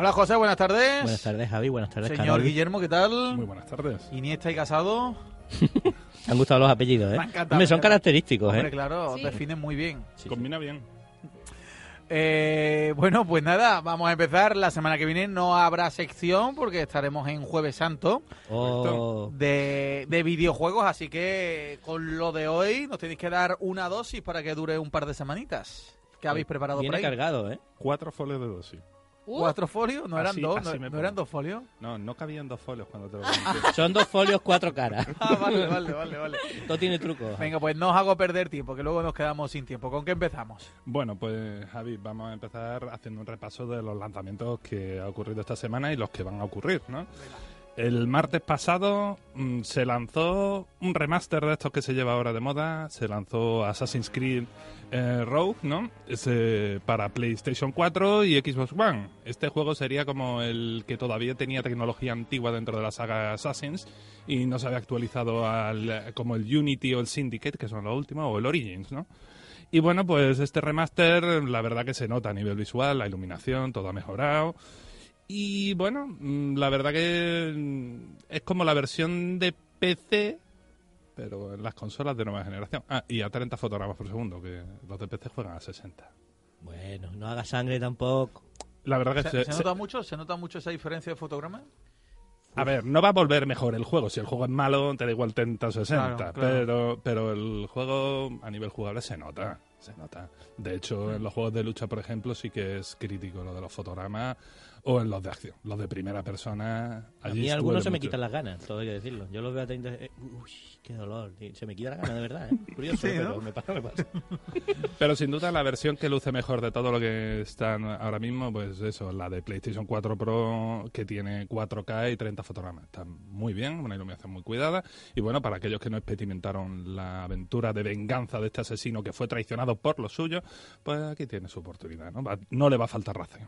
Hola José, buenas tardes. Buenas tardes, Javi. Buenas tardes, Señor. Guillermo, ¿qué tal? Muy buenas tardes. Iniesta y casado. Me han gustado los apellidos, ¿eh? Me Hombre, son característicos, Hombre, ¿eh? claro, Sí. definen muy bien. Sí, sí. Combina bien. Eh, bueno, pues nada, vamos a empezar. La semana que viene no habrá sección porque estaremos en Jueves Santo Oh, de, de videojuegos, así que con lo de hoy nos tenéis que dar una dosis para que dure un par de semanitas. ¿Qué habéis preparado por viene ahí? cargado, ¿eh? Cuatro folios de dosis. Uh, ¿Cuatro folios? ¿No eran Así- dos? así ¿No, eran dos folios? No, no cabían dos folios cuando te lo comenté. Son dos folios, cuatro caras. Ah, vale, vale, vale, vale. Todo tiene truco. Venga, pues no os hago perder tiempo, que luego nos quedamos sin tiempo. ¿Con qué empezamos? Bueno, pues Javi, vamos a empezar haciendo un repaso de los lanzamientos que ha ocurrido esta semana y los que van a ocurrir, ¿no? El martes pasado mm, se lanzó un remaster de estos que se lleva ahora de moda. Se lanzó Assassin's Creed eh, Rogue, ¿no? Es, eh, para PlayStation 4 y Xbox One. Este juego sería como el que todavía tenía tecnología antigua dentro de la saga Assassins y no se había actualizado al, como el Unity o el Syndicate, que son los últimos, o el Origins, ¿no? Y bueno, pues este remaster, la verdad que se nota a nivel visual, la iluminación, todo ha mejorado. Y bueno, mm, la verdad que mm, es como la versión de PC, pero en las consolas de nueva generación. Ah, y a 30 fotogramas por segundo, que los de PC juegan a 60. Bueno, no haga sangre tampoco. La verdad que ¿Se, se- se se- nota mucho? ¿Se nota mucho esa diferencia de fotograma? A ver, no va a volver mejor el juego. Si el juego es malo, te da igual 30 o 60. Claro, claro. Pero, pero el juego a nivel jugable se nota. Se nota. De hecho, en los juegos de lucha, por ejemplo, sí que es crítico lo de los fotogramas o en los de acción. Los de primera persona. A allí mí duele algunos se me quitan las ganas, todo hay que decirlo. Yo los veo a 30... eh, uy, qué dolor. Se me quita la gana, de verdad, ¿eh? Curioso, Sí, ¿no? pero me pasa, me pasa. Pero sin duda la versión que luce mejor de todo lo que están ahora mismo, pues eso, la de PlayStation 4 Pro que tiene 4K y 30 fotogramas. Está muy bien, una iluminación muy cuidada. Y bueno, para aquellos que no experimentaron la aventura de venganza de este asesino que fue traicionado por los suyos, pues aquí tiene su oportunidad, ¿no? Va- no le va a faltar razón.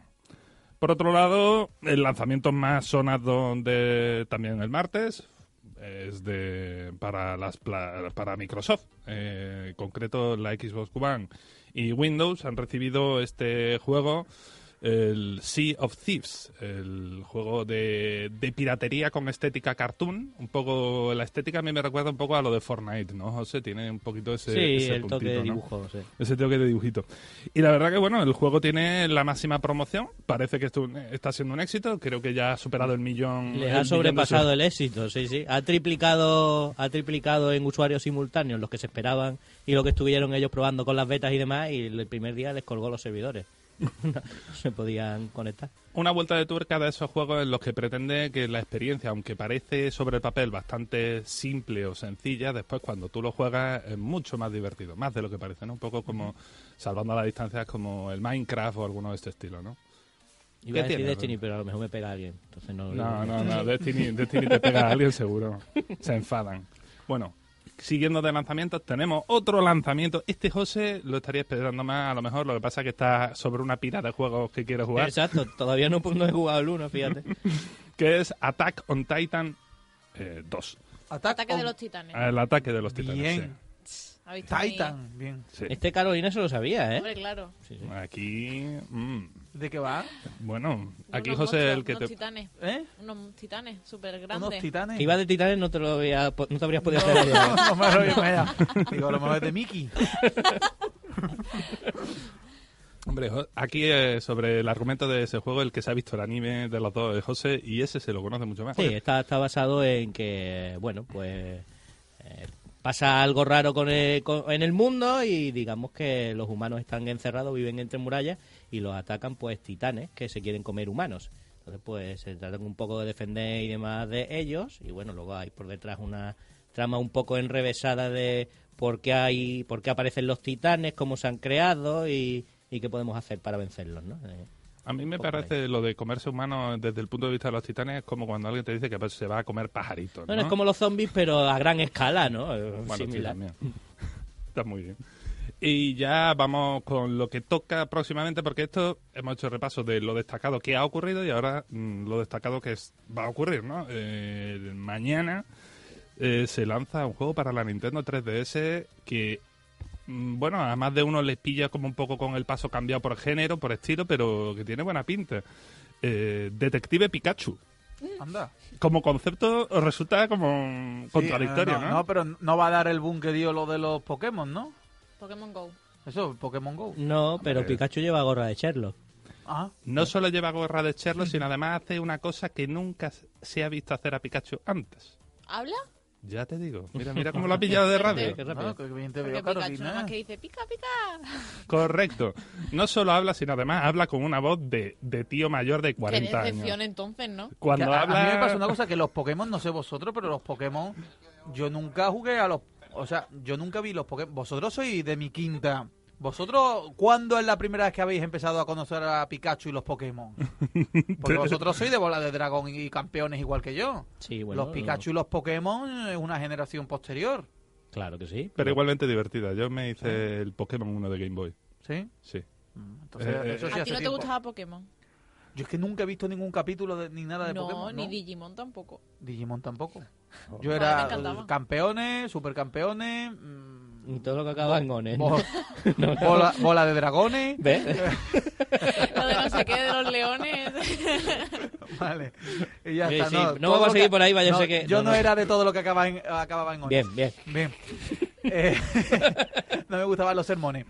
Por otro lado, el lanzamiento más sonado de también el martes es de para las para Microsoft, Eh, en concreto la Xbox One y Windows han recibido este juego el Sea of Thieves, el juego de, de piratería con estética cartoon, un poco la estética a mí me recuerda un poco a lo de Fortnite, ¿no? José tiene un poquito ese Sí, ese el toque de ¿no? dibujo, sí. ese toque de dibujito. Y la verdad que, bueno, el juego tiene la máxima promoción. Parece que esto está siendo un éxito. Creo que ya ha superado el millón. Les el ha sobrepasado el éxito, sí, sí. Ha triplicado, ha triplicado en usuarios simultáneos los que se esperaban y lo que estuvieron ellos probando con las betas y demás y el primer día les colgó los servidores. No se podían conectar. Una vuelta de tuerca de esos juegos en los que pretende que la experiencia, aunque parece sobre el papel bastante simple o sencilla, después cuando tú lo juegas es mucho más divertido. Más de lo que parece, ¿no? Un poco como, salvando las distancias, como el Minecraft o alguno de este estilo, ¿no? Iba a ¿Qué decir tiene, Destiny, pero a lo mejor me pega alguien. Entonces no, No, no, no. Destiny, Destiny te pega a alguien seguro. Se enfadan. Bueno, siguiendo de lanzamientos, tenemos otro lanzamiento. Este José lo estaría esperando más, a lo mejor. Lo que pasa es que está sobre una pila de juegos que quiere jugar. Exacto, todavía no, no he jugado el uno, fíjate. Que es Attack on Titan eh, 2. Ataque de on los titanes. El ataque de los titanes. Bien. ¿Ha visto mi- Titan. Bien. sí. Este Carolina se lo sabía, ¿eh? Hombre, claro. Sí, sí. Aquí, mm, ¿De qué va? bueno, aquí Unos José monstruos, el que unos te... titanes. ¿Eh? Unos titanes súper Unos grandes. titanes. Que iba de titanes no te lo había, no te habrías podido No, hacer. no, no me lo voy a imaginar. Digo, a lo mejor es de Mickey. Hombre, aquí eh, sobre el argumento de ese juego, el que se ha visto el anime de los dos es José y ese se lo conoce mucho más. Sí, está, está basado en que, bueno, pues eh, pasa algo raro con el- con- en el mundo y digamos que los humanos están encerrados, viven entre murallas y los atacan pues titanes que se quieren comer humanos. Entonces, pues se tratan un poco de defender y demás de ellos. Y bueno, luego hay por detrás una trama un poco enrevesada de por qué, hay, por qué aparecen los titanes, cómo se han creado y, y qué podemos hacer para vencerlos, ¿no? Eh, A mí me parece lo de comerse humanos desde el punto de vista de los titanes es como cuando alguien te dice que pues, se va a comer pajaritos. Bueno, ¿no? es como los zombies, pero a gran escala, ¿no? Bueno, sí, Similar. también. Está muy bien. Y ya vamos con lo que toca próximamente, porque esto hemos hecho repaso de lo destacado que ha ocurrido y ahora mm, lo destacado que es- va a ocurrir, ¿no? Eh, mañana eh, se lanza un juego para la Nintendo 3DS que, bueno, a más de uno les pilla como un poco con el paso cambiado por género, por estilo, pero que tiene buena pinta. Eh, Detective Pikachu. Anda. Como concepto resulta como Sí, contradictorio, no, ¿no? no, pero no va a dar el boom que dio lo de los Pokémon, ¿no? Pokémon Go. Eso, Pokémon Go. No, pero Hombre. Pikachu lleva gorra de Sherlock. Ah, No solo lleva gorra de Sherlock, sino además hace una cosa que nunca se ha visto hacer a Pikachu antes. ¿Habla? Ya te digo. Mira, mira cómo lo ha pillado de radio. Qué rápido. no, que bien te veo, Pikachu Carolina. nada más que dice pica, pica. Correcto. No solo habla, sino además habla con una voz de, de tío mayor de 40 Qué años. decepción entonces, ¿no? Cuando Que a, habla... a mí me pasa una cosa que los Pokémon, no sé vosotros, pero los Pokémon, yo nunca jugué a los... O sea, yo nunca vi los Pokémon. Vosotros sois de mi quinta. ¿Vosotros cuándo es la primera vez que habéis empezado a conocer a Pikachu y los Pokémon? Porque vosotros sois de bola de dragón y campeones igual que yo. Sí, bueno. los Pikachu y los Pokémon es una generación posterior. Claro que sí. Pero igualmente divertida. Yo me hice el Pokémon 1 de Game Boy. ¿Sí? Sí. Mm, Entonces, Eh, eso sí ¿A ti no te gustaba Pokémon? Yo es que nunca he visto ningún capítulo de, ni nada de No, Pokémon. ni ¿no? Digimon tampoco. Digimon tampoco. Oh. Yo era campeones, supercampeones, mm, Y todo lo que acaba en Ones. bo- bola, bola de dragones. ¿Ves? Lo de no sé qué, de los leones. Vale. Y ya Sí, está. sí, No, no vamos a seguir que- por ahí, vaya, no, sé que- Yo no, no, no. era de todo lo que acababa en, acababa en Ones. Bien, bien. Bien. Eh, no me gustaban los sermones.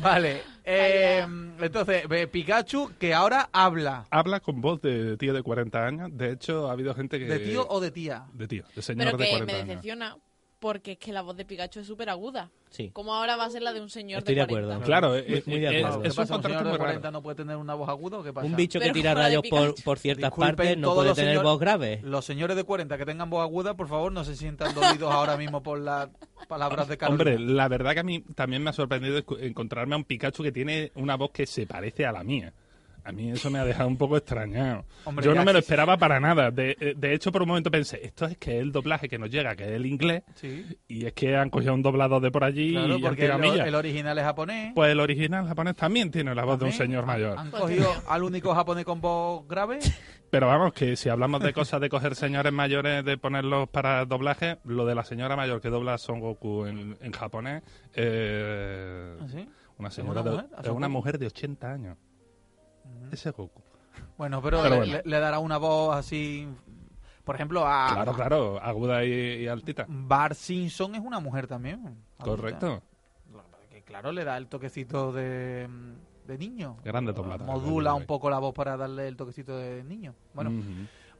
Vale. eh, entonces, Pikachu, que ahora habla. Habla con voz de tío de 40 años. De hecho, ha habido gente que... ¿De tío o de tía? De tío, de señor Pero de que 40 me años. Porque es que la voz de Pikachu es súper aguda. Sí. Como ahora va a ser la de un señor Estoy de de 40. acuerdo. Claro, Muy- es, muy de es- acuerdo. ¿Qué es un pasa? ¿Un contraste señor muy de raro. 40 no puede tener una voz aguda o qué pasa? Un bicho que Pero tira fuera de rayos por, por ciertas Disculpen partes no puede tener señor- voz grave. Los señores de 40 que tengan voz aguda, por favor, no se sientan dolidos ahora mismo por las palabras de Carolina. Hombre, la verdad que a mí también me ha sorprendido encontrarme a un Pikachu que tiene una voz que se parece a la mía. A mí eso me ha dejado un poco extrañado. Hombre, Yo no me lo sí. esperaba para nada. De, eh, de hecho, por un momento pensé, esto es que es el doblaje que nos llega, que es el inglés, Sí, y es que han cogido un doblado de por allí claro, y porque el, original es japonés. Pues el original japonés también tiene la voz de un señor mayor. Han cogido al único japonés con voz grave. Pero vamos, que si hablamos de cosas de coger señores mayores, de ponerlos para doblaje, lo de la señora mayor que dobla Son Goku en, en japonés, eh, ¿Así? una señora una de, mujer? ¿A es una mujer de 80 años. Ese es Goku. Bueno, pero, Pero le, bueno. le- le dará una voz así. Por ejemplo, a. Claro, claro, aguda y, y altita. Bart Simpson es una mujer también. adulta. Correcto. Claro, le da el toquecito de, de niño. Grande doblada. Modula un poco la voz para darle el toquecito de niño. Bueno,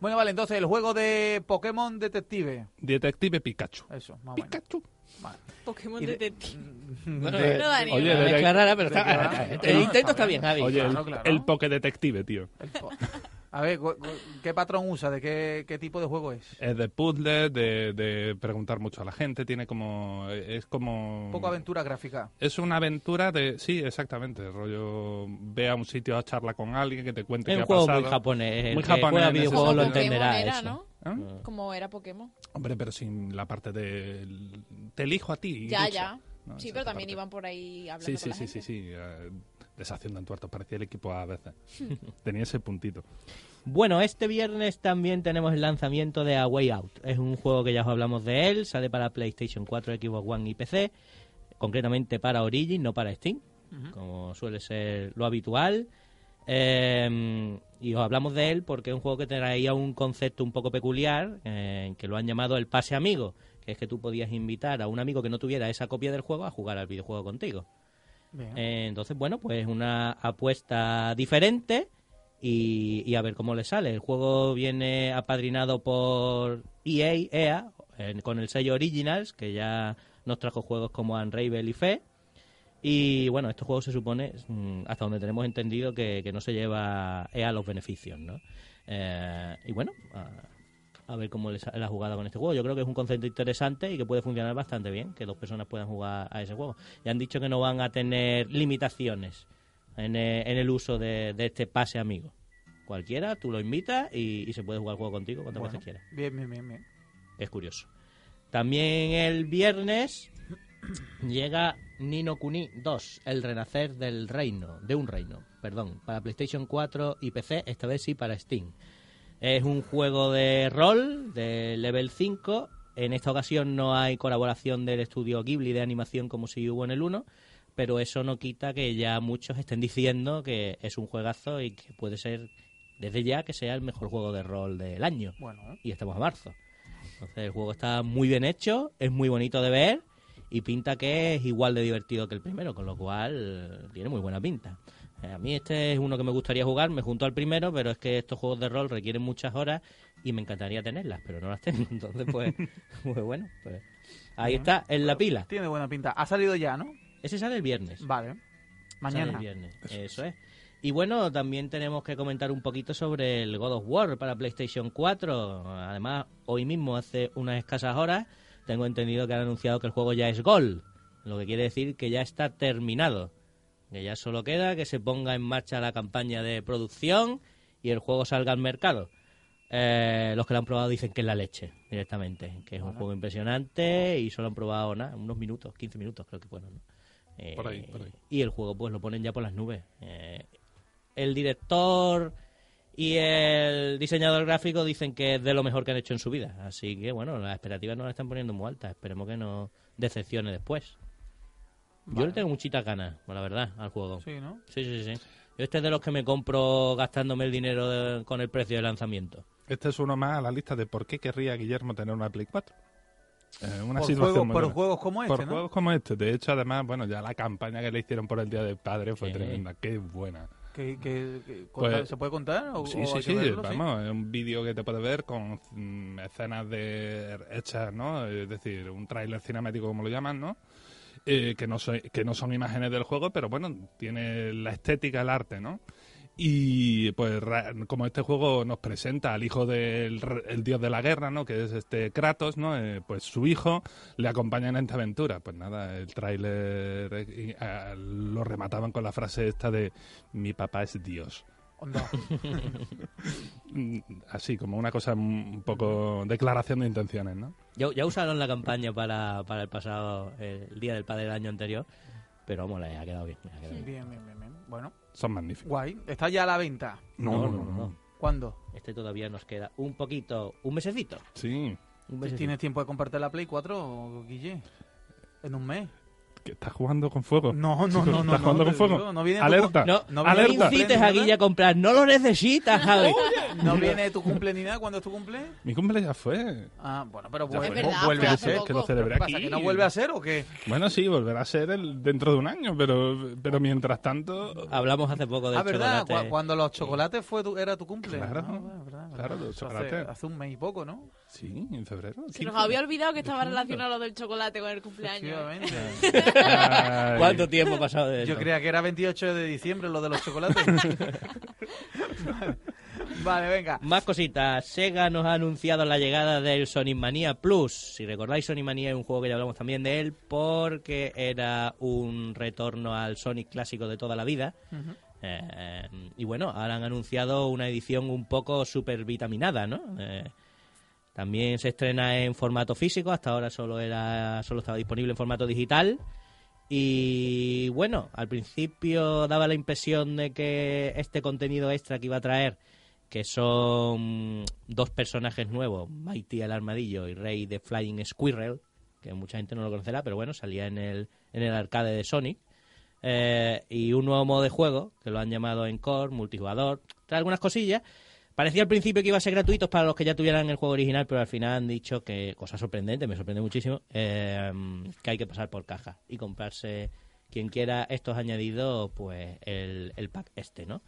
bueno vale, entonces el juego de Pokémon Detective. Detective Pikachu. Eso, más menos. Pokémon de- Detective. Bueno, de- No Oye, de- rara, pero está, el intento está bien, Javi. Oye, Claro, el, claro. el Poké Detective, tío. el po- A ver, ¿qué patrón usa? ¿De qué, qué tipo de juego es? Es de puzzles, de, de preguntar mucho a la gente, tiene como... Es como... Un poco aventura gráfica. Es una aventura de... Sí, exactamente. Rollo, ve a un sitio a charla con alguien que te cuente Es qué un ha juego pasado. muy japonés. El Muy japonés juega en ese videojuegos lo entenderá era, eso. ¿no? ¿Ah? Como era Pokémon. Hombre, pero sin la parte de... Te elijo a ti. Ya, lucha. ya. No, sí, pero también parte. iban por ahí hablando Sí, con sí, la sí, sí, sí. eh, deshaciendo en tuertos. Parecía el equipo A a veces. Tenía ese puntito. Bueno, este viernes también tenemos el lanzamiento de A Way Out. Es un juego que ya os hablamos de él, sale para PlayStation 4, Xbox One y PC, concretamente para Origin, no para Steam, como suele ser lo habitual. Eh, y os hablamos de él porque es un juego que traía un concepto un poco peculiar, eh, que lo han llamado el pase amigo, que es que tú podías invitar a un amigo que no tuviera esa copia del juego a jugar al videojuego contigo. Eh, entonces, bueno, pues una apuesta diferente y, a ver cómo le sale. El juego viene apadrinado por EA, EA con el sello Originals, que ya nos trajo juegos como Unravel y Fe. Y bueno, este juego se supone, mm, hasta donde tenemos entendido, que, que no se lleva EA los beneficios, ¿no? Eh, y bueno, a, ver cómo les la jugada con este juego. Yo creo que es un concepto interesante y que puede funcionar bastante bien, que dos personas puedan jugar a ese juego. Y han dicho que no van a tener limitaciones en, en el uso de, de este pase amigo. Cualquiera, tú lo invitas y, y se puede jugar el juego contigo cuantas Bueno, veces quieras. Bien, bien, bien, bien. Es curioso. También el viernes llega Nino Kuni 2, el renacer del reino, de un reino, perdón, para PlayStation 4 y PC, esta vez sí para Steam. Es un juego de rol de level 5. En esta ocasión no hay colaboración del estudio Ghibli de animación como si hubo en el 1, pero eso no quita que ya muchos estén diciendo que es un juegazo y que puede ser desde ya que sea el mejor juego de rol del año Bueno, ¿eh? y estamos a marzo. Entonces el juego está muy bien hecho, es muy bonito de ver y pinta que es igual de divertido que el primero, con lo cual tiene muy buena pinta. Eh, a mí este es uno que me gustaría jugar, me junto al primero, pero es que estos juegos de rol requieren muchas horas y me encantaría tenerlas, pero no las tengo. Entonces, pues, pues bueno, pues ahí está, en la pila. Tiene buena pinta. Ha salido ya, ¿no? Ese sale el viernes. Vale. Sale Mañana. el viernes, eso es. Y bueno, también tenemos que comentar un poquito sobre el God of War para PlayStation 4. Además, hoy mismo, hace unas escasas horas, tengo entendido que han anunciado que el juego ya es Gol. Lo que quiere decir que ya está terminado. Que ya solo queda que se ponga en marcha la campaña de producción y el juego salga al mercado. Eh, los que lo han probado dicen que es la leche, directamente. Que es un juego impresionante y solo han probado nada, unos minutos, 15 minutos creo que fueron. ¿no? Eh, Por ahí, por ahí. Y el juego pues lo ponen ya por las nubes. Eh, el director y el diseñador gráfico dicen que es de lo mejor que han hecho en su vida. Así que bueno, las expectativas no las están poniendo muy altas. Esperemos que no decepcione después. Yo le tengo muchitas ganas, la verdad, al juego. Sí, ¿no? Sí, sí, sí. Yo este es de los que me compro gastándome el dinero de- con el precio de lanzamiento. Este es uno más a la lista de por qué querría Guillermo tener una Play 4. Eh, una Por, situación muy por buena. juegos como este, Por ¿no? juegos como este. De hecho, además, bueno, ya la campaña que le hicieron por el Día del Padre fue Sí. tremenda. Qué buena. Que, que- que- Pues- ¿Se puede contar? ¿O, Sí, o sí, sí, verlo? vamos, es un vídeo que te puedes ver con mm, escenas de hechas, ¿no? Es decir, un tráiler cinemático como lo llaman, ¿no? Eh, que no soy- que no son imágenes del juego, pero bueno, tiene la estética, el arte, ¿no? Y pues como este juego nos presenta al hijo del dios de la guerra, ¿no? Que es este Kratos, ¿no? Eh, pues su hijo le acompaña en esta aventura. Pues nada, el tráiler eh, lo remataban con la frase esta de mi papá es Dios. Onda. Así como una cosa un poco declaración de intenciones, ¿no? Ya, ya usaron la campaña para, para el pasado, el Día del Padre del año anterior, pero vamos, le ha quedado bien. le ha quedado bien. Bien, bien, bien, bien. Bueno, Son magníficos. guay. Está ya a la venta. No, no, no. ¿Cuándo? Este todavía nos queda un poquito, un mesecito. Sí, Un mesecito. ¿Tienes tiempo de comprarte la Play 4, Guille? ¿En un mes? Que estás jugando con fuego. No, no, no, no. ¿Estás jugando no, con fuego? no viene tu- Alerta. No, No viene incites cumpleaños, a. Guille a comprar, no lo necesitas, Javi. ¿No viene tu cumple ni nada? ¿Cuándo es tu cumple? Mi cumple ya fue. Ah, bueno, pero vuelve, a ser. que lo. ¿Que no vuelve a ser o qué? Bueno, sí, volverá a ser el dentro de un año, pero, pero mientras tanto... Hablamos hace poco de Ah, ¿verdad? chocolate. Cuando los chocolates fue tu- era tu cumple. Claro. Ah, verdad, verdad, Claro, los hace- chocolates. Hace, un mes y poco, ¿no? Sí, en febrero. Se 15. nos había olvidado que estaba relacionado lo del chocolate con el cumpleaños. ¿Cuánto tiempo ha pasado de eso? Yo creía que era 28 de diciembre lo de los chocolates. vale, venga. Más cositas. Sega nos ha anunciado la llegada del Sonic Mania Plus. Si recordáis, Sonic Mania es un juego que ya hablamos también de él porque era un retorno al Sonic clásico de toda la vida. Eh, y bueno, ahora han anunciado una edición un poco super vitaminada, ¿no? Eh, también se estrena en formato físico, hasta ahora solo era solo estaba disponible en formato digital. Y bueno, al principio daba la impresión de que este contenido extra que iba a traer, que son dos personajes nuevos, Mighty el Armadillo y Rey de Flying Squirrel, que mucha gente no lo conocerá, pero bueno, salía en el, en el arcade de Sonic. Eh, y un nuevo modo de juego, que lo han llamado Encore, multijugador, trae algunas cosillas. Parecía al principio que iba a ser gratuitos para los que ya tuvieran el juego original, pero al final han dicho que, cosa sorprendente, me sorprende muchísimo, eh, que hay que pasar por caja y comprarse, quien quiera estos añadidos, pues el, pack este, ¿no?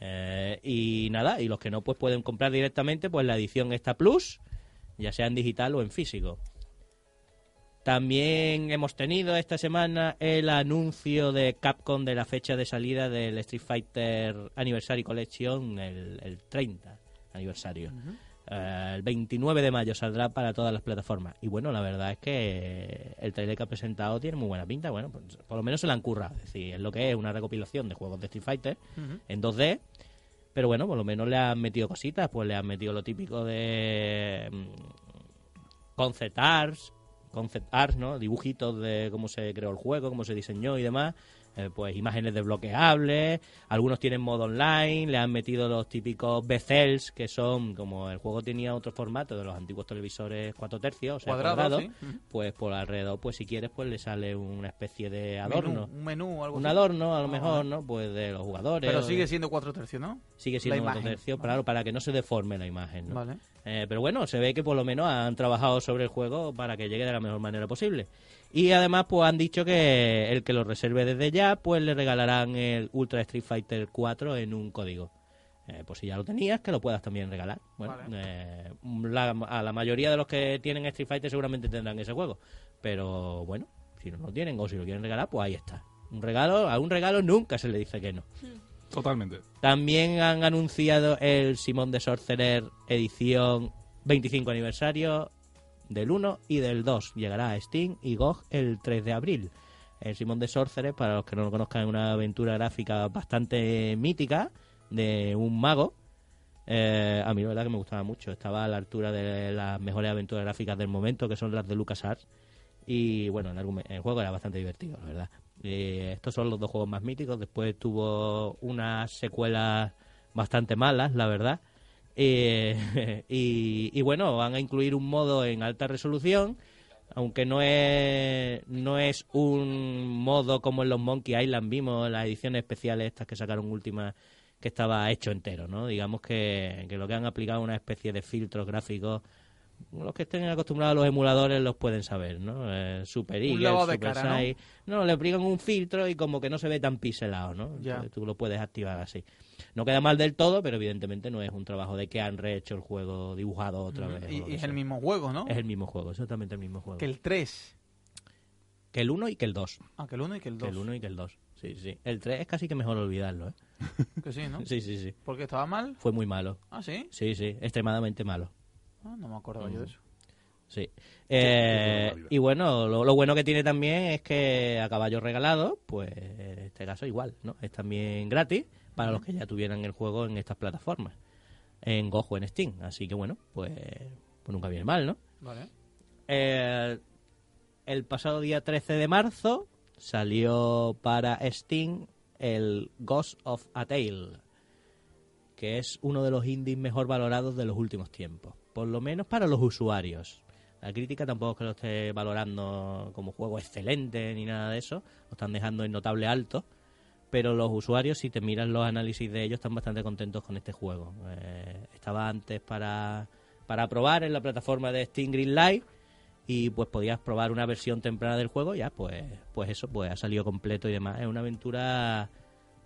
Eh, y nada, y los que no, pues pueden comprar directamente pues la edición esta Plus, ya sea en digital o en físico. También hemos tenido esta semana el anuncio de Capcom de la fecha de salida del Street Fighter Anniversary Collection, el, el 30 aniversario. Eh, el 29 de mayo saldrá para todas las plataformas. Y bueno, la verdad es que el trailer que ha presentado tiene muy buena pinta. Bueno, pues, por lo menos se la han currado. Es decir, es lo que es una recopilación de juegos de Street Fighter en 2D. Pero bueno, por lo menos le han metido cositas. Pues le han metido lo típico de mm, concept arts, concept arts, ¿no? Dibujitos de cómo se creó el juego, cómo se diseñó y demás. Eh, pues imágenes desbloqueables, algunos tienen modo online, le han metido los típicos bezels, que son, como el juego tenía otro formato de los antiguos televisores 4 tercios, o sea, Cuadrado, cuadrados, sí. Pues por alrededor, pues si quieres, pues le sale una especie de adorno. Menú, un menú, algo Un así. adorno, a lo Ah, mejor. ¿no? Pues de los jugadores. Pero o sigue siendo cuatro tercios, ¿no? sigue siendo la un imagen. tercio, Vale. claro, para que no se deforme la imagen, ¿no? Vale. Eh, pero bueno, se ve que por lo menos han trabajado sobre el juego para que llegue de la mejor manera posible. Y además, pues han dicho que el que lo reserve desde ya, pues le regalarán el Ultra Street Fighter 4 en un código. Eh, pues si ya lo tenías, que lo puedas también regalar. Bueno, Vale. eh, la- a la mayoría de los que tienen Street Fighter seguramente tendrán ese juego. Pero bueno, si no lo tienen o si lo quieren regalar, pues ahí está. Un regalo, a un regalo nunca se le dice que no. Totalmente. También han anunciado el Simón de Sorcerer edición 25 aniversario del 1 y del 2. Llegará a Steam y GOG el 3 de abril. El Simón de Sorcerer, para los que no lo conozcan, es una aventura gráfica bastante mítica de un mago. Eh, a mí la verdad que me gustaba mucho. Estaba a la altura de las mejores aventuras gráficas del momento, que son las de LucasArts. Y bueno, el, el juego era bastante divertido, la verdad. Eh, estos son los dos juegos más míticos. Después tuvo unas secuelas bastante malas, la verdad. Eh, y, bueno, van a incluir un modo en alta resolución, aunque no es, no es un modo como en los Monkey Island vimos, las ediciones especiales estas que sacaron últimas, que estaba hecho entero, ¿no? Digamos que, que lo que han aplicado es una especie de filtros gráficos los que estén acostumbrados a los emuladores los pueden saber, ¿no? Eh, Super Eagle, Super cara, ¿no? Size. ¿no? le aplican un filtro y como que no se ve tan pixelado, ¿no? Ya. Entonces tú lo puedes activar así. No queda mal del todo, pero evidentemente no es un trabajo de que han rehecho el juego dibujado otra vez. Y, que es sea. el mismo juego, ¿no? Es el mismo juego, exactamente el mismo juego. Que el 3. Que el 1 y que el 2. Ah, que el 1 y que el Que 2. el 1 y que el 2. Sí, sí. El 3 es casi que mejor olvidarlo, ¿eh? Que sí, ¿no? Sí, sí, sí. Porque estaba mal. Fue muy malo. Ah, sí. Sí, sí. Extremadamente malo. Ah, no me acordaba yo de eso. Sí. Eh, y bueno, lo, lo bueno que tiene también es que a caballo regalado, pues en este caso igual, ¿no? Es también gratis para los que ya tuvieran el juego en estas plataformas, en Go o en Steam. Así que bueno, pues, pues nunca viene mal, ¿no? Vale. Eh, el pasado día 13 de marzo salió para Steam el Ghost of a Tale, que es uno de los indies mejor valorados de los últimos tiempos, por lo menos para los usuarios. La crítica tampoco es que lo esté valorando como juego excelente ni nada de eso, lo están dejando en notable alto, pero los usuarios, si te miras los análisis de ellos, están bastante contentos con este juego. Eh, estaba antes para, para probar en la plataforma de Steam Greenlight y pues podías probar una versión temprana del juego, ya pues pues eso, pues ha salido completo y demás. Es una aventura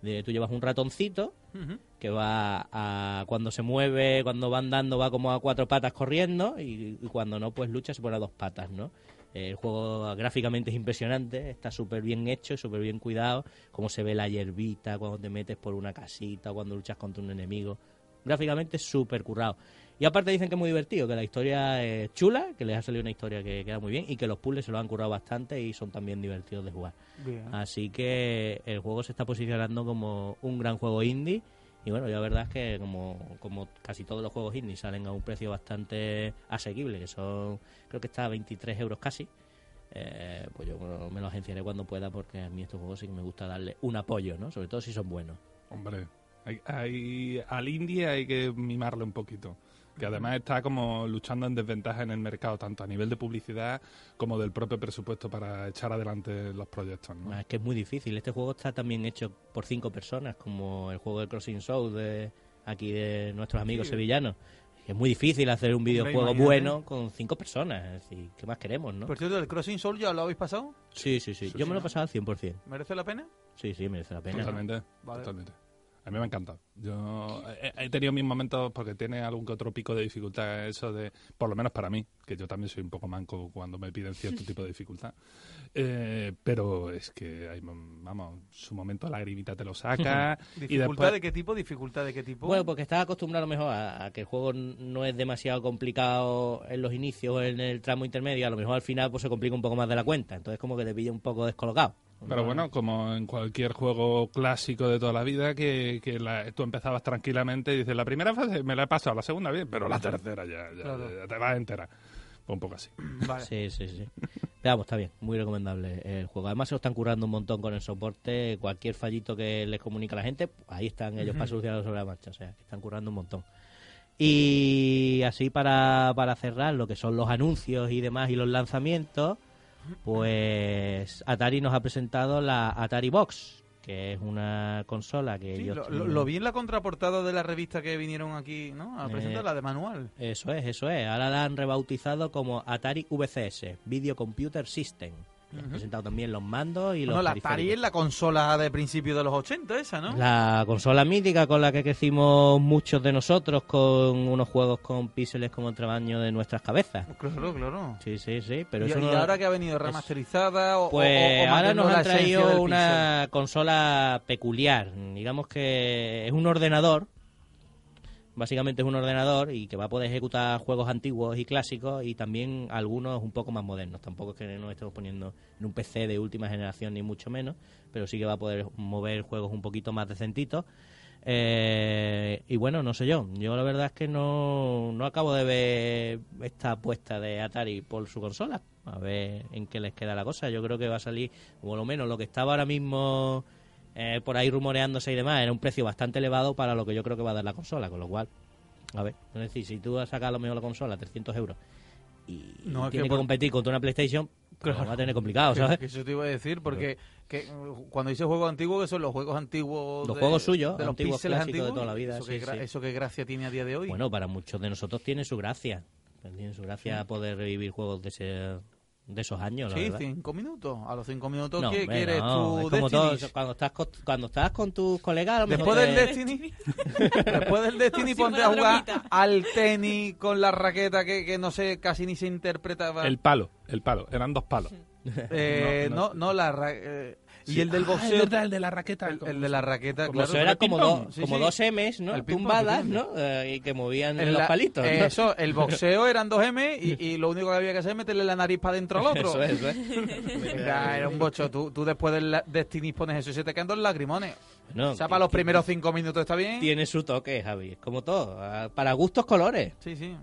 de tú llevas un ratoncito Ujú. Que va a cuando se mueve, cuando va andando va como a cuatro patas corriendo y, y cuando no pues lucha se pone a dos patas, ¿no? El juego gráficamente es impresionante, está súper bien hecho, súper bien cuidado, cómo se ve la hierbita cuando te metes por una casita, cuando luchas contra un enemigo. Gráficamente súper currado. Y aparte dicen que es muy divertido, que la historia es chula, que les ha salido una historia que queda muy bien y que los puzzles se lo han currado bastante y son también divertidos de jugar. Bien. Así que el juego se está posicionando como un gran juego indie. Y bueno, la verdad es que como, como casi todos los juegos indie salen a un precio bastante asequible, que son, creo que está a 23 euros casi, eh, pues yo me lo agenciaré cuando pueda porque a mí estos juegos sí que me gusta darle un apoyo, ¿no? Sobre todo si son buenos. Hombre, hay, hay- al indie hay que mimarle un poquito. Que además está como luchando en desventaja en el mercado, tanto a nivel de publicidad como del propio presupuesto para echar adelante los proyectos. ¿no? Ah, Es que es muy difícil. Este juego está también hecho por cinco personas, como el juego de Crossing Soul de aquí de nuestros amigos Sí. sevillanos. Es muy difícil hacer un videojuego bueno con cinco personas. Es decir, ¿qué más queremos, no? Por cierto, ¿el Crossing Soul ya lo habéis pasado? Sí, sí, sí. Sí, Yo sí, me lo he pasado al 100%. ¿Merece la pena? Sí, sí, merece la pena. Totalmente, Vale. totalmente. A mí me ha encantado. Yo he, he tenido mis momentos porque tiene algún que otro pico de dificultad eso de, por lo menos para mí, que yo también soy un poco manco cuando me piden cierto tipo de dificultad. Eh, pero es que, hay, vamos, su momento la lagrimita te lo saca y ¿Dificultad después... de qué tipo? ¿Dificultad de qué tipo? Bueno, porque estás acostumbrado a lo mejor a, a que el juego no es demasiado complicado en los inicios o en el tramo intermedio, a lo mejor al final pues se complica un poco más de la cuenta, entonces como que te pilla un poco descolocado. Pero bueno, como en cualquier juego clásico de toda la vida, que, que la- tú empezabas tranquilamente y dices, la primera fase me la he pasado, la segunda bien, pero la tercera ya, ya, Claro. ya te vas entera. Un poco así. Vale. Sí, sí, sí. Pero vamos, está bien, muy recomendable el juego. Además se lo están currando un montón con el soporte, cualquier fallito que les comunica la gente, pues, ahí están ellos para solucionarlo sobre la marcha, o sea, que están currando un montón. Y así para, para cerrar lo que son los anuncios y demás y los lanzamientos, pues Atari nos ha presentado la Atari Box, que es una consola que Sí, ellos lo, lo- tienen- lo vi en la contraportada de la revista que vinieron aquí, ¿no? A Eh, presentar la de manual. Eso es, eso es. Ahora la han rebautizado como Atari VCS, Video Computer System. Presentado también los mandos y los Bueno, la Atari es la consola de principios de los 80, esa, ¿no? La consola mítica con la que crecimos muchos de nosotros con unos juegos con píxeles como el tamaño de nuestras cabezas. Claro, claro. Sí, sí, sí, pero y, eso y no... ahora que ha venido remasterizada o, Pues o- o ahora nos han traído una consola peculiar. Digamos que es un ordenador. Básicamente es un ordenador y que va a poder ejecutar juegos antiguos y clásicos y también algunos un poco más modernos. Tampoco es que nos estemos poniendo en un PC de última generación ni mucho menos, pero sí que va a poder mover juegos un poquito más decentitos. Eh, y bueno, no sé yo. Yo la verdad es que no, no acabo de ver esta apuesta de Atari por su consola. A ver en qué les queda la cosa. Yo creo que va a salir, por lo menos lo que estaba ahora mismo eh, por ahí rumoreándose y demás, era un precio bastante elevado para lo que yo creo que va a dar la consola. Con lo cual, a ver, es decir, si tú vas a sacar a lo mejor la consola a 300 euros y No, tiene que que, por- competir contra una PlayStation, pues Claro. va a tener complicado, ¿sabes? que eso te iba a decir, porque que, cuando dice juegos antiguos, que son los juegos antiguos. Los de- juegos suyos, de los antiguos clásicos de antiguos. toda la vida, Eso, que sí, sí. eso que gracia tiene a día de hoy. Bueno, para muchos de nosotros tiene su gracia. Tiene su gracia poder revivir juegos de, ese, de esos años, la sí, verdad. cinco minutos. A los cinco minutos, No, ¿qué hombre, quieres no, tú? es como todo, Destiny? cuando estás con, cuando estás con tus colegas, a lo mejor Después del te- Destiny, después del Destiny Si ponte a jugar droguita. al tenis con la raqueta que, que no sé, casi ni se interpretaba. El palo, el palo, eran dos palos. Eh, No, no, no. no, la ra- eh, y el del Ah, boxeo. es verdad, el de la raqueta. el, el de la raqueta, Como claro. Eso era como, Sí, como sí. dos M's, ¿no? El Tumbadas. ¿no? Eh, y que movían En los la- palitos. ¿no? Eso, el boxeo eran dos M y, y lo único que había que hacer es meterle la nariz para adentro al otro. Eso es, eso es. Era, era un bocho. Tú, tú después del Destiny pones eso y se te quedan dos lagrimones. No, o sea, para los primeros cinco minutos está bien. Tiene su toque, Javi. Es como todo. ah, Para gustos, colores. Sí, sí.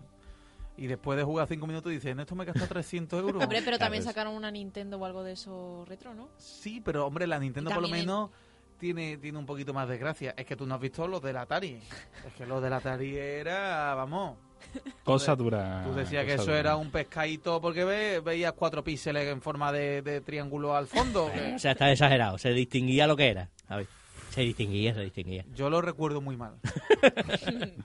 Y después de jugar cinco minutos dices, en esto me gasta 300 euros. Hombre, pero también sacaron una Nintendo o algo de eso retro, ¿no? Sí, pero hombre, la Nintendo por lo menos tiene, tiene un poquito más de gracia. Es que tú no has visto los del Atari. Es que los del Atari era, vamos, Cosa dura. tú decías que eso dura. era un pescadito porque ve, veías cuatro píxeles en forma de, de triángulo al fondo. O sea, está exagerado. Se distinguía lo que era. Javi. Se distinguía, se distinguía. Yo lo recuerdo muy mal.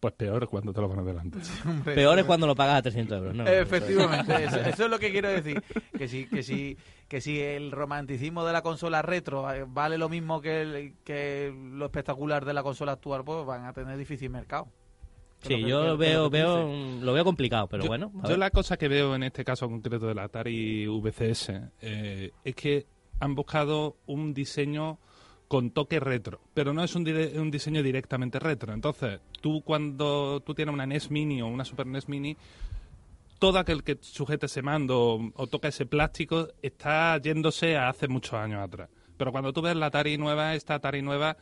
Pues peor cuando te lo pones delante. Hombre, Peor es cuando lo pagas a 300 euros, ¿no? Efectivamente, eso, eso es lo que quiero decir. Que si, que si, que si el romanticismo de la consola retro eh, vale lo mismo que, el- que lo espectacular de la consola actual, pues van a tener difícil mercado. Sí, lo yo que- lo veo, lo veo, lo veo complicado, pero yo, bueno. yo ver. la cosa que veo en este caso concreto del Atari VCS eh, es que han buscado un diseño con toque retro, pero no es un, diseño directamente retro. Entonces, tú cuando tú tienes una NES Mini o una Super NES Mini, todo aquel que sujete ese mando o, o toca ese plástico está yéndose a hace muchos años atrás. Pero cuando tú ves la Atari nueva, esta Atari nueva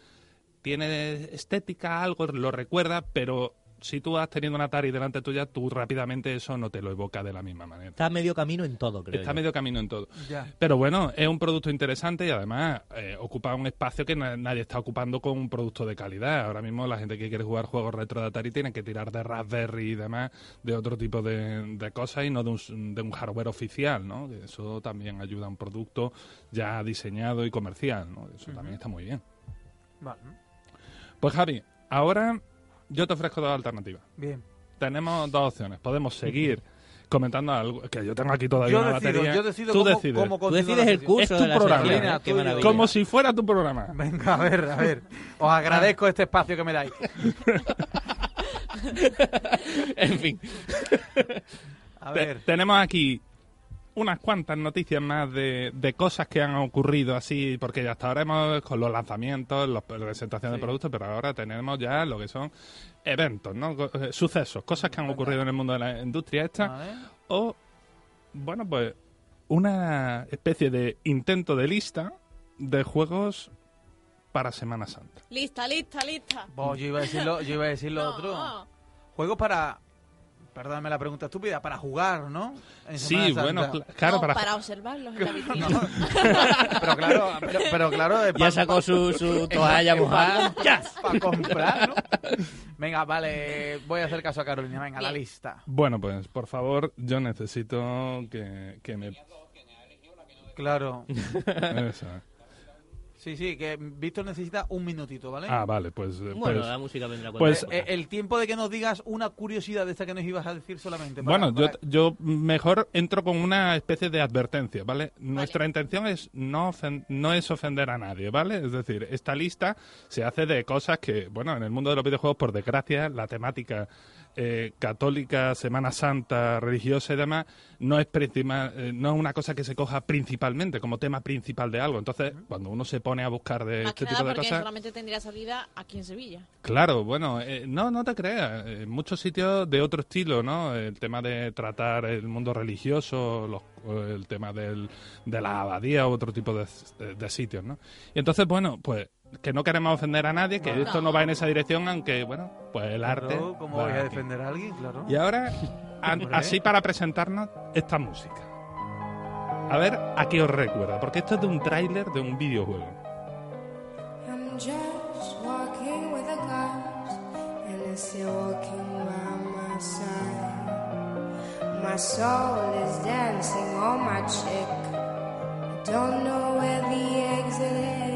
tiene estética, algo, lo recuerda, pero si tú has tenido una Atari delante tuya, tú rápidamente eso no te lo evoca de la misma manera. Está medio camino en todo, creo. Está yo. medio camino en todo. Ya. Pero bueno, es un producto interesante y además eh, ocupa un espacio que na- nadie está ocupando con un producto de calidad. Ahora mismo la gente que quiere jugar juegos retro de Atari tiene que tirar de Raspberry y demás, de otro tipo de, de cosas y no de un, de un hardware oficial, ¿no? Eso también ayuda a un producto ya diseñado y comercial, ¿no? Eso también está muy bien. Vale. Pues Javi, ahora yo te ofrezco dos alternativas. Bien. Tenemos dos opciones. Podemos seguir comentando algo, que yo tengo aquí todavía Yo una decido, batería. yo decido Tú cómo, decides. cómo Tú decides el curso Es tu de la programa. Qué maravilla. Como si fuera tu programa. Venga, a ver, a ver. Os agradezco este espacio que me dais. en fin. A Te- ver. tenemos aquí unas cuantas noticias más de, de cosas que han ocurrido así, porque hasta ahora hemos con los lanzamientos, las presentaciones Sí. de productos, pero ahora tenemos ya lo que son eventos, ¿no? Eh, Sucesos, cosas que han ocurrido en el mundo de la industria esta, Vale. o, bueno, pues una especie de intento de lista de juegos para Semana Santa. Lista, lista, lista. Pues yo iba a decir lo, yo iba a decir lo No. otro. Juegos para... Perdóname la pregunta estúpida. Para jugar, ¿no? En Sí, bueno, claro, No, para, para observarlos en la vitrina. pero claro, pero, pero claro... eh, Ya sacó su, su toalla mojada. ¡Ya! Para comprar, ¿no? Venga, vale. Voy a hacer caso a Carolina. Venga, la lista. Bueno, pues por favor, yo necesito que, que me... Claro. Eso. Sí, sí, que Víctor necesita un minutito, ¿vale? Ah, vale, pues... eh, Bueno, pues- la música vendrá cuando pues. Eh, el tiempo de que nos digas una curiosidad de esta que nos ibas a decir solamente. para- Bueno, yo, para- yo mejor entro con una especie de advertencia, ¿vale? Nuestra intención es no, no es ofender a nadie, ¿vale? Es decir, esta lista se hace de cosas que, bueno, en el mundo de los videojuegos, por desgracia, la temática eh, católica, Semana Santa, religiosa y demás, no es, principal, eh, no es una cosa que se coja principalmente como tema principal de algo. Entonces, cuando uno se pone a buscar de Más este que tipo nada de porque cosas... solamente tendría salida aquí en Sevilla. Claro, bueno, eh, no, no te creas. En muchos sitios de otro estilo, ¿no? El tema de tratar el mundo religioso, los- el tema del, de la abadía u otro tipo de, de- de sitios, ¿no? Y entonces, bueno, pues que no queremos ofender a nadie, que No. esto no va en esa dirección, aunque, bueno, pues el arte... ¿Cómo vais a aquí. defender a alguien? Claro. Y ahora, así para presentarnos esta música. A ver a qué os recuerda, porque esto es de un tráiler de un videojuego. I'm just walking with a ghost, and it's still walking by my side. My soul is dancing on my chick. I don't know where the exit is.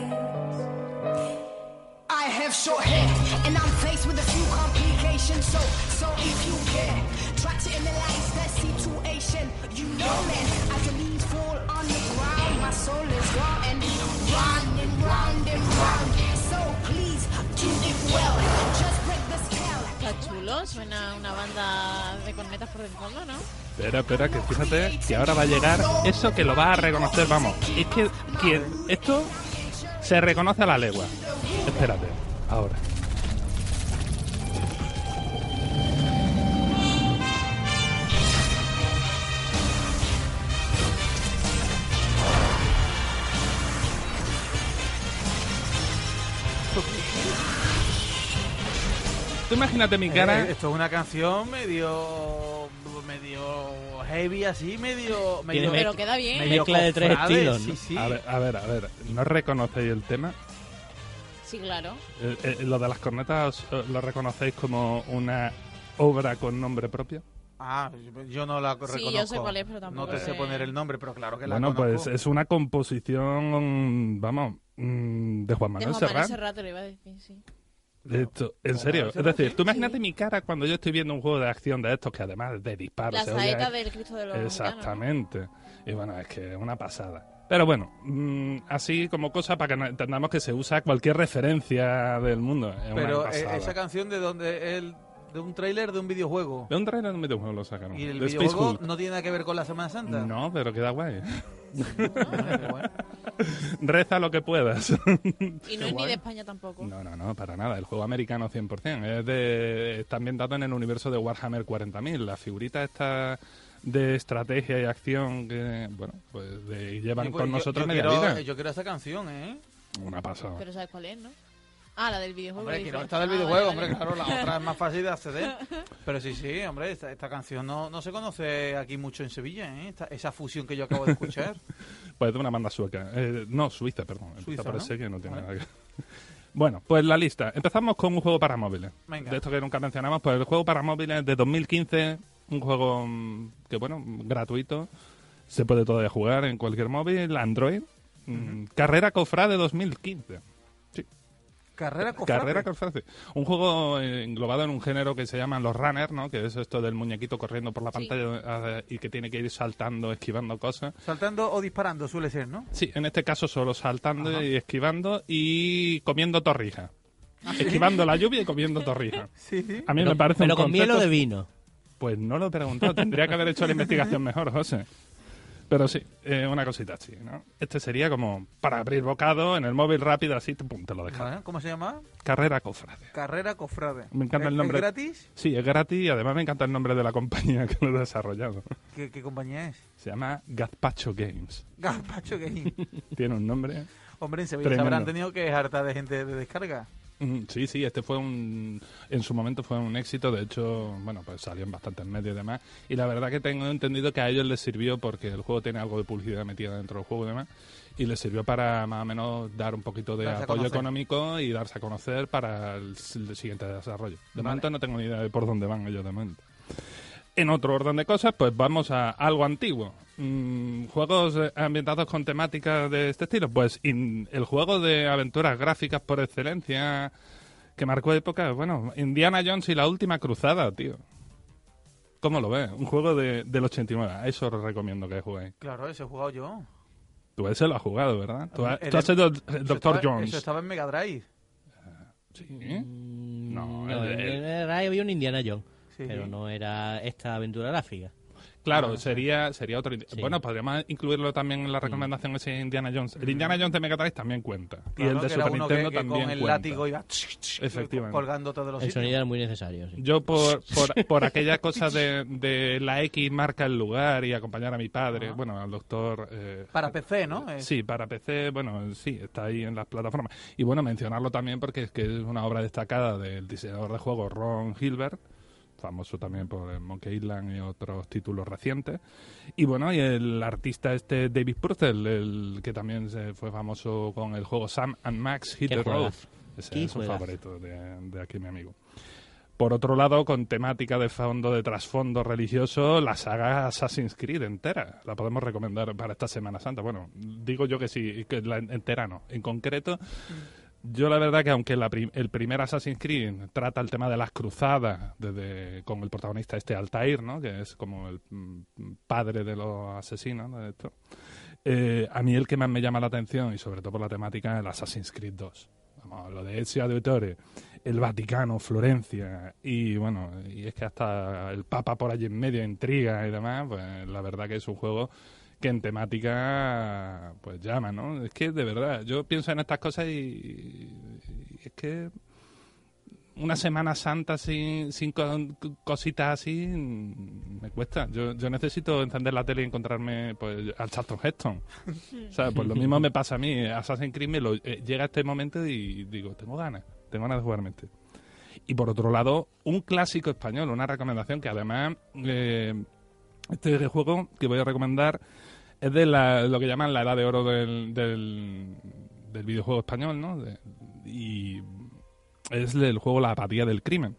I have short hair, and I'm faced with a few complications. So, so if you can try to analyze the situation, you know that as the leaves fall on the ground, my soul is gone and round and round and round. So please do it well, just break the spell. Está chulo, suena una banda de cornetas por el fondo, ¿no? Espera, espera, que fíjate que ahora va a llegar eso que lo vas a reconocer, vamos. Es que quien, esto se reconoce a la legua. Espérate, ahora. Tú imagínate mi cara. Eh, esto es una canción medio medio heavy así, medio medio Pero queda bien. medio Mezcla de tres estilos, ¿no? Sí, sí. A ver, a ver, a ver. ¿No reconocéis el tema? Sí, claro. Eh, eh, ¿Lo de las cornetas os- lo reconocéis como una obra con nombre propio? Ah, yo no la Sí, reconozco. yo sé cuál es, pero tampoco No te sé sé. poner el nombre, pero claro que la Bueno, conozco. pues es una composición, vamos, mm, de Juan De Manuel Juan Manuel Serrat. Te lo iba a decir, sí. Esto, en serio. Es decir, sí. tú imagínate Sí. mi cara cuando yo estoy viendo un juego de acción de estos que además de disparos La saeta del Cristo de los. Exactamente. Y bueno, es que es una pasada. Pero bueno, mm, así como cosa para que no- entendamos que se usa cualquier referencia del mundo. Es Pero eh, esa canción de donde el de un tráiler de un videojuego. De un trailer de un videojuego lo sacaron. Y el de videojuego no tiene nada que ver con la Semana Santa. No, pero queda guay. Qué bueno. Reza lo que puedas. Y no es ni de España tampoco. No, no, no, para nada. El juego americano 100%. Es de, está ambientado en el universo de Warhammer 40.000. La figurita esta de estrategia y acción que, bueno, pues de- llevan Sí, pues con yo- nosotros yo media quiero, vida. Yo quiero esa canción, ¿eh? Una pasada. Pero ¿sabes cuál es, no? Ah, la del videojuego. Hombre, quiero esta del Ah, videojuego, vale, hombre, vale. claro, la otra es más fácil de acceder. Pero sí, sí, hombre, esta, esta canción no, no se conoce aquí mucho en Sevilla, ¿eh? Esta- esa fusión que yo acabo de escuchar. Pues de una banda sueca. Eh, no, suiza, perdón. Suiza, por ¿no? que no tiene Vale. nada que Bueno, pues la lista. Empezamos con un juego para móviles. Venga. De esto que nunca mencionamos, pues el juego para móviles de 2015, un juego mm, que, bueno, gratuito. Se puede todavía jugar en cualquier móvil, Android. Mm, Carrera Cofra de 2015. Carrera cofrade. Carrera Cofrade. Un juego eh, englobado en un género que se llaman los runners, ¿no? Que es esto del muñequito corriendo por la Sí. pantalla eh, y que tiene que ir saltando, esquivando cosas. Saltando o disparando suele ser, ¿no? Sí, en este caso solo saltando Ajá. y esquivando y comiendo torrija. Esquivando la lluvia y comiendo torrija. Sí, sí. A mí Pero, me parece pero un con miel o de vino. Pues no lo he preguntado. Tendría que haber hecho la investigación mejor, José. Pero sí, eh, una cosita así, ¿no? Este sería como para abrir bocado en el móvil rápido, así, pum, te lo dejas. ¿Cómo se llama? Carrera Cofrade. Carrera cofrade. Me encanta el ¿Es- nombre. ¿Es gratis? Sí, es gratis y además me encanta el nombre de la compañía que lo ha desarrollado. ¿Qué, qué compañía es? Se llama Gazpacho Games. Gazpacho Game. Tiene un nombre. Hombre, en Sevilla se habrán tenido que harta de gente de descarga. Sí, sí, este fue un. En su momento fue un éxito. De hecho, bueno, pues salió en bastantes medios y demás. Y la verdad que tengo entendido que a ellos les sirvió porque el juego tiene algo de publicidad metida dentro del juego y demás. Y les sirvió para más o menos dar un poquito de Darse apoyo económico y darse a conocer para el, siguiente desarrollo. De Vale. momento no tengo ni idea de por dónde van ellos de momento. En otro orden de cosas, pues vamos a algo antiguo. Mm, juegos eh, ambientados con temáticas de este estilo. Pues in- el juego de aventuras gráficas por excelencia que marcó época, bueno, Indiana Jones y la última cruzada, tío. ¿Cómo lo ves? Un juego de, del 89. A Eso os recomiendo que juguéis. Claro, ese he jugado yo. Tú ese lo has jugado, ¿verdad? Tú, has- El- tú has sido el Doctor estaba- Jones. Eso estaba en Mega Drive. Sí. Mm, No, no, el- en el- el RAI había un Indiana Jones, Sí. pero no era esta aventura gráfica. Claro, Ah, sería, sería otro. Sí. Bueno, podríamos incluirlo también en la recomendación ese Indiana Jones. El Indiana Jones de Mega Drive también cuenta. y el de Super uno que- Nintendo que también con el cuenta. látigo iba Efectivamente. colgando todos los El sonido era muy necesario. sí. Yo por, por, por aquella cosa de, de la X marca el lugar y acompañar a mi padre, Ajá. bueno, al doctor... eh, Para PC, ¿no? Eh, Sí, para PC, bueno, sí, está ahí en las plataformas. Y bueno, mencionarlo también porque es que es una obra destacada del diseñador de juegos Ron Hilbert, famoso también por Monkey Island y otros títulos recientes. Y bueno, y el artista este David Purcell, el que también se fue famoso con el juego Sam and Max Hit the Road. Ese es un favorito de, de aquí mi amigo. Por otro lado, con temática de fondo, de trasfondo religioso, la saga Assassin's Creed entera. La podemos recomendar para esta Semana Santa. Bueno, digo yo que sí, que la entera no. En concreto, yo la verdad que aunque la el primer Assassin's Creed trata el tema de las cruzadas, desde, con el protagonista este Altair, ¿no? que es como el mm, padre de los asesinos ¿no? de esto, eh, a mí el que más me llama la atención, y sobre todo por la temática, es el Assassin's Creed 2. Vamos, lo de Ezio Auditore, el Vaticano, Florencia, y bueno, y es que hasta el Papa por allí en medio, intriga y demás, pues la verdad que es un juego que en temática pues llama, ¿no? Es que de verdad, yo pienso en estas cosas y, y es que una Semana Santa sin, sin co- cositas así mm, me cuesta. Yo, yo necesito encender la tele y encontrarme pues, al Charlton Heston. o sea, pues lo mismo me pasa a mí. Assassin's Creed me lo, eh, llega este momento y digo, tengo ganas, tengo ganas de jugarme este. Y por otro lado, un clásico español, una recomendación que además eh, este juego que voy a recomendar es de la- lo que llaman la edad de oro del, del, del videojuego español, ¿no? De- y es el juego La apatía del crimen,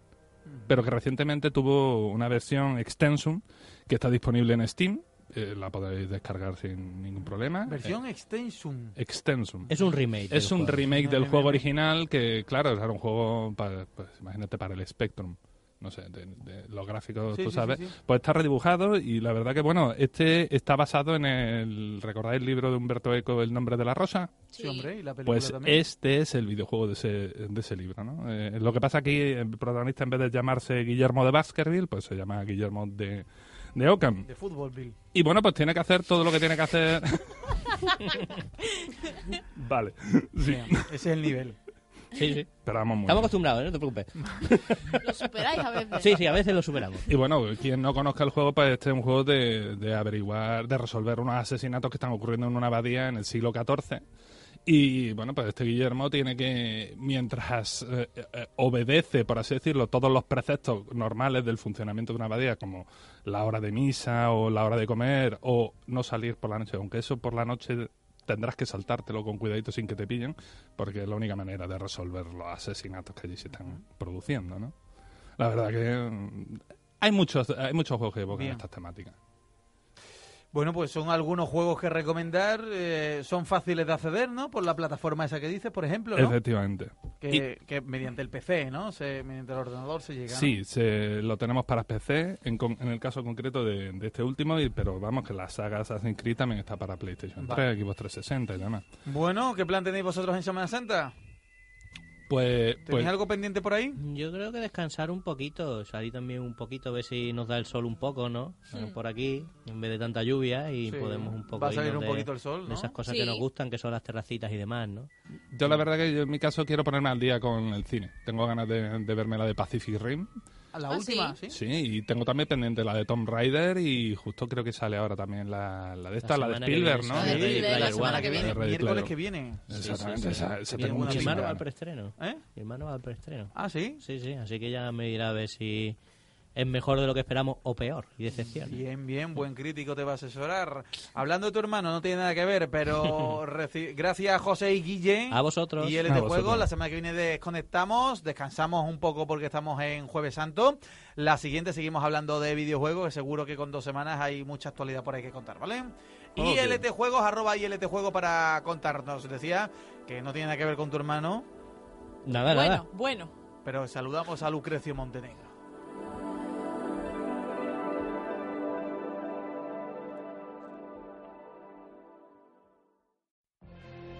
pero que recientemente tuvo una versión extensum que está disponible en Steam, eh, la podéis descargar sin ningún problema. Versión Eh, extensum. extensum. Es un remake. del Es un juego. remake del juego original que, claro, era un juego, para, pues imagínate, para el Spectrum. No sé, de, de los gráficos, Sí, tú sí, sabes. sí. Pues está redibujado y la verdad que, bueno, este está basado en el, ¿recordáis el libro de Humberto Eco, El nombre de la rosa? Sí, hombre, y la película Pues también. este es el videojuego de ese, de ese libro, ¿no? Eh, lo que pasa aquí, el protagonista en vez de llamarse Guillermo de Baskerville, pues se llama Guillermo de, de Ockham. De fútbol, Bill. Y bueno, pues tiene que hacer todo lo que tiene que hacer. vale. Sí. Ese es el nivel. Sí, sí. Pero vamos muy Estamos acostumbrados, ¿eh? no te preocupes. Lo superáis a veces. Sí, sí, a veces lo superamos. Y bueno, quien no conozca el juego, pues este es un juego de, de averiguar, de resolver unos asesinatos que están ocurriendo en una abadía en el siglo XIV. Y bueno, pues este Guillermo tiene que, mientras eh, eh, obedece, por así decirlo, todos los preceptos normales del funcionamiento de una abadía, como la hora de misa o la hora de comer o no salir por la noche, aunque eso por la noche tendrás que saltártelo con cuidadito sin que te pillen, porque es la única manera de resolver los asesinatos que allí se están produciendo, ¿no? La verdad que mm, hay muchos, hay muchos juegos que evocan Bien. estas temáticas. Bueno, pues son algunos juegos que recomendar. eh, son fáciles de acceder, ¿no? Por la plataforma esa que dices, por ejemplo, ¿no? Efectivamente. Que, que mediante el PC, ¿no? Se, mediante el ordenador se llega. ¿no? Sí, se, lo tenemos para PC, en, con- en el caso concreto de, de este último, y, pero vamos que la saga Assassin's Creed también está para PlayStation Vale. 3, Xbox 360 y demás. Bueno, ¿qué plan tenéis vosotros en Semana Santa? Pues, ¿Tenéis pues algo pendiente por ahí? Yo creo que descansar un poquito, salir también un poquito, ver si nos da el sol un poco, ¿no? Por aquí, en vez de tanta lluvia, y Sí, podemos un poco va a salir un de- poquito el sol, de ¿no? esas cosas Sí. que nos gustan, que son las terracitas y demás, ¿no? yo la verdad que yo en mi caso quiero ponerme al día con el cine. Tengo ganas de, de verme la de Pacific Rim. ¿A la Ah, última? ¿sí? Sí, y tengo también pendiente la de Tomb Raider y justo creo que sale ahora también la, la de esta, la, de semana que Spielberg, ¿no? Sí, la Player semana que viene, miércoles que viene. Exactamente, esa, Bien, tengo Mi hermano va al preestreno. ¿Eh? Mi hermano va al preestreno. Ah, ¿sí? Sí, sí, así que ya me dirá a ver si es mejor de lo que esperamos o peor y decepciona. Bien, bien, buen crítico te va a asesorar. Hablando de tu hermano, no tiene nada que ver, pero gracias a José y Guille. A vosotros. Y él de juego, la semana que viene desconectamos, descansamos un poco porque estamos en Jueves Santo. La siguiente seguimos hablando de videojuegos, que seguro que con dos semanas hay mucha actualidad por ahí que contar, ¿vale? Y Ok. LT Juegos, arroba ILT Juego para contarnos. Decía que no tiene nada que ver con tu hermano, Nada, nada. Bueno, bueno. pero saludamos a Lucrecio Montenegro.